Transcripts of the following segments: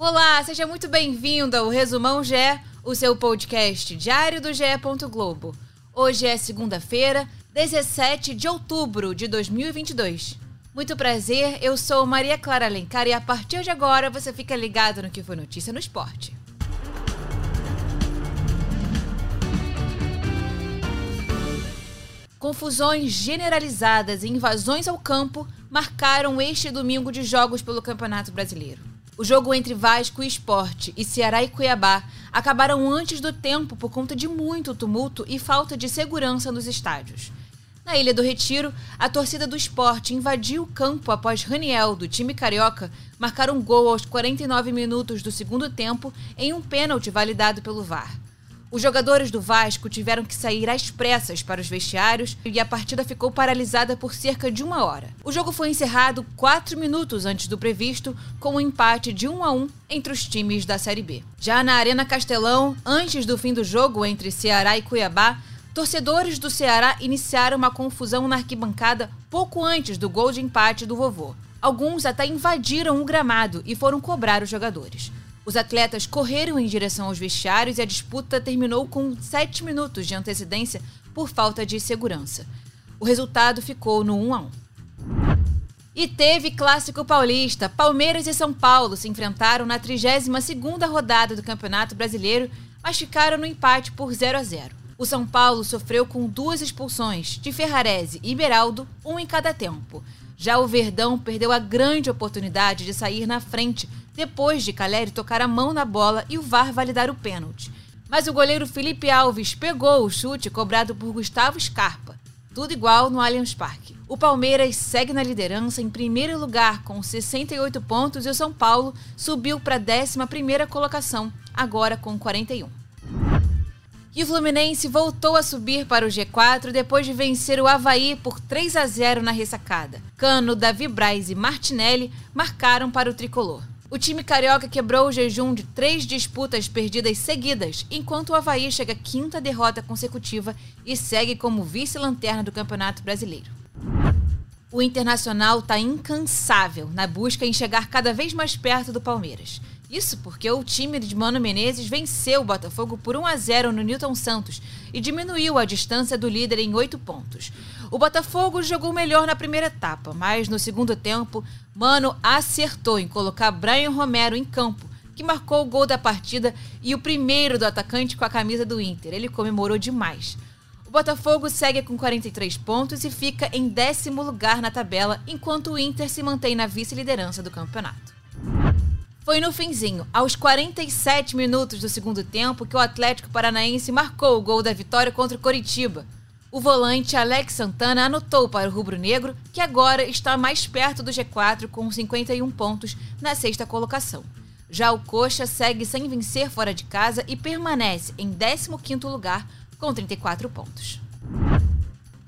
Olá, seja muito bem-vindo ao Resumão GE, o seu podcast diário do GE. Globo. Hoje é segunda-feira, 17 de outubro de 2022. Muito prazer, eu sou Maria Clara Alencar e a partir de agora você fica ligado no que foi notícia no esporte. Confusões generalizadas e invasões ao campo marcaram este domingo de jogos pelo Campeonato Brasileiro. O jogo entre Vasco e Esporte e Ceará e Cuiabá acabaram antes do tempo por conta de muito tumulto e falta de segurança nos estádios. Na Ilha do Retiro, a torcida do esporte invadiu o campo após Raniel, do time carioca, marcar um gol aos 49 minutos do segundo tempo em um pênalti validado pelo VAR. Os jogadores do Vasco tiveram que sair às pressas para os vestiários e a partida ficou paralisada por cerca de uma hora. O jogo foi encerrado quatro minutos antes do previsto, com um empate de 1 a 1 entre os times da Série B. Já na Arena Castelão, antes do fim do jogo entre Ceará e Cuiabá, torcedores do Ceará iniciaram uma confusão na arquibancada pouco antes do gol de empate do vovô. Alguns até invadiram o gramado e foram cobrar os jogadores. Os atletas correram em direção aos vestiários e a disputa terminou com sete minutos de antecedência por falta de segurança. O resultado ficou no 1 a 1. E teve clássico paulista. Palmeiras e São Paulo se enfrentaram na 32ª rodada do Campeonato Brasileiro, mas ficaram no empate por 0 a 0. O São Paulo sofreu com duas expulsões de Ferrarese e Beraldo, um em cada tempo. Já o Verdão perdeu a grande oportunidade de sair na frente depois de Caleri tocar a mão na bola e o VAR validar o pênalti. Mas o goleiro Felipe Alves pegou o chute cobrado por Gustavo Scarpa. Tudo igual no Allianz Parque. O Palmeiras segue na liderança em primeiro lugar com 68 pontos e o São Paulo subiu para a 11ª colocação, agora com 41. E o Fluminense voltou a subir para o G4 depois de vencer o Havaí por 3 a 0 na ressacada. Cano, Davi Braz e Martinelli marcaram para o tricolor. O time carioca quebrou o jejum de três disputas perdidas seguidas, enquanto o Havaí chega à quinta derrota consecutiva e segue como vice-lanterna do Campeonato Brasileiro. O Internacional está incansável na busca em chegar cada vez mais perto do Palmeiras. Isso porque o time de Mano Menezes venceu o Botafogo por 1 a 0 no Newton Santos e diminuiu a distância do líder em oito pontos. O Botafogo jogou melhor na primeira etapa, mas no segundo tempo, Mano acertou em colocar Brian Romero em campo, que marcou o gol da partida e o primeiro do atacante com a camisa do Inter. Ele comemorou demais. O Botafogo segue com 43 pontos e fica em décimo lugar na tabela, enquanto o Inter se mantém na vice-liderança do campeonato. Foi no finzinho, aos 47 minutos do segundo tempo, que o Atlético Paranaense marcou o gol da vitória contra o Coritiba. O volante Alex Santana anotou para o rubro-negro, que agora está mais perto do G4 com 51 pontos na sexta colocação. Já o Coxa segue sem vencer fora de casa e permanece em 15º lugar com 34 pontos.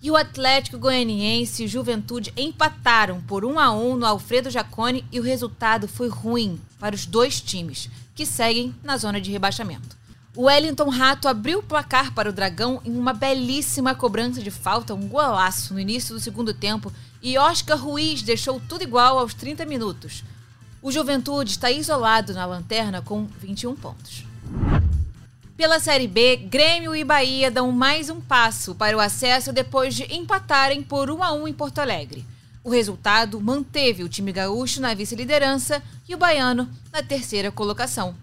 E o Atlético Goianiense e Juventude empataram por 1 a 1 no Alfredo Jacone e o resultado foi ruim para os dois times, que seguem na zona de rebaixamento. O Wellington Rato abriu o placar para o Dragão em uma belíssima cobrança de falta, um golaço no início do segundo tempo, e Oscar Ruiz deixou tudo igual aos 30 minutos. O Juventude está isolado na lanterna com 21 pontos. Pela Série B, Grêmio e Bahia dão mais um passo para o acesso depois de empatarem por 1 a 1 em Porto Alegre. O resultado manteve o time gaúcho na vice-liderança e o baiano na terceira colocação.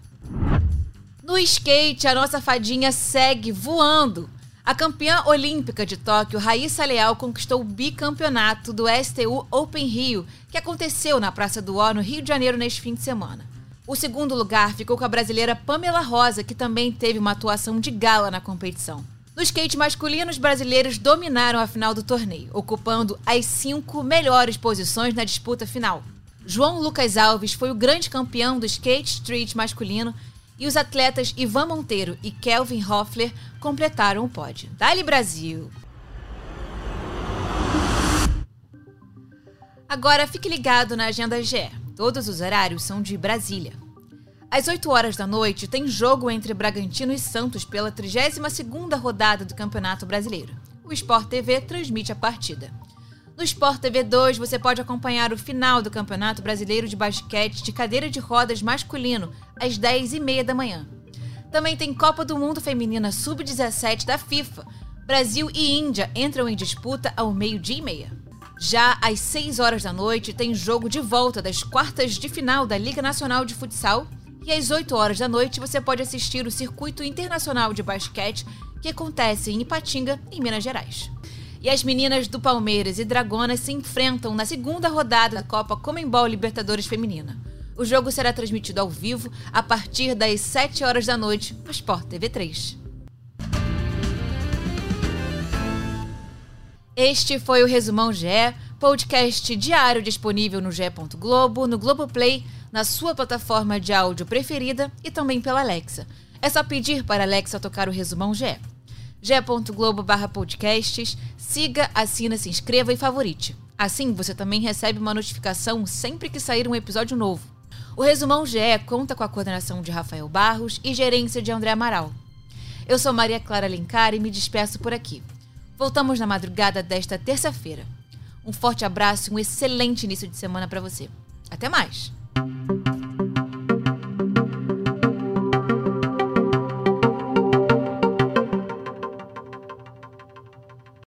No skate, a nossa fadinha segue voando. A campeã olímpica de Tóquio, Raíssa Leal, conquistou o bicampeonato do STU Open Rio, que aconteceu na Praça do Ó, no Rio de Janeiro, neste fim de semana. O segundo lugar ficou com a brasileira Pamela Rosa, que também teve uma atuação de gala na competição. No skate masculino, os brasileiros dominaram a final do torneio, ocupando as cinco melhores posições na disputa final. João Lucas Alves foi o grande campeão do skate street masculino e os atletas Ivan Monteiro e Kelvin Hoffler completaram o pódio. Dali Brasil! Agora fique ligado na agenda GE. Todos os horários são de Brasília. Às 8 horas da noite tem jogo entre Bragantino e Santos pela 32ª rodada do Campeonato Brasileiro. O Sport TV transmite a partida. No Sport TV 2 você pode acompanhar o final do Campeonato Brasileiro de Basquete de cadeira de rodas masculino às 10h30 da manhã. Também tem Copa do Mundo Feminina Sub-17 da FIFA. Brasil e Índia entram em disputa ao meio-dia e meia. Já às 6 horas da noite tem jogo de volta das quartas de final da Liga Nacional de Futsal. E às 8 horas da noite você pode assistir o Circuito Internacional de Basquete que acontece em Ipatinga, em Minas Gerais. E as meninas do Palmeiras e Dragonas se enfrentam na segunda rodada da Copa Comembol Libertadores Feminina. O jogo será transmitido ao vivo a partir das 7 horas da noite no Sport TV 3. Este foi o Resumão GE, podcast diário disponível no GE. Globo, no Globoplay, na sua plataforma de áudio preferida e também pela Alexa. É só pedir para a Alexa tocar o Resumão GE ge.globo podcasts, siga, assina, se inscreva e favorite. Assim, você também recebe uma notificação sempre que sair um episódio novo. O Resumão GE conta com a coordenação de Rafael Barros e gerência de André Amaral. Eu sou Maria Clara Alencar e me despeço por aqui. Voltamos na madrugada desta terça-feira. Um forte abraço e um excelente início de semana para você. Até mais!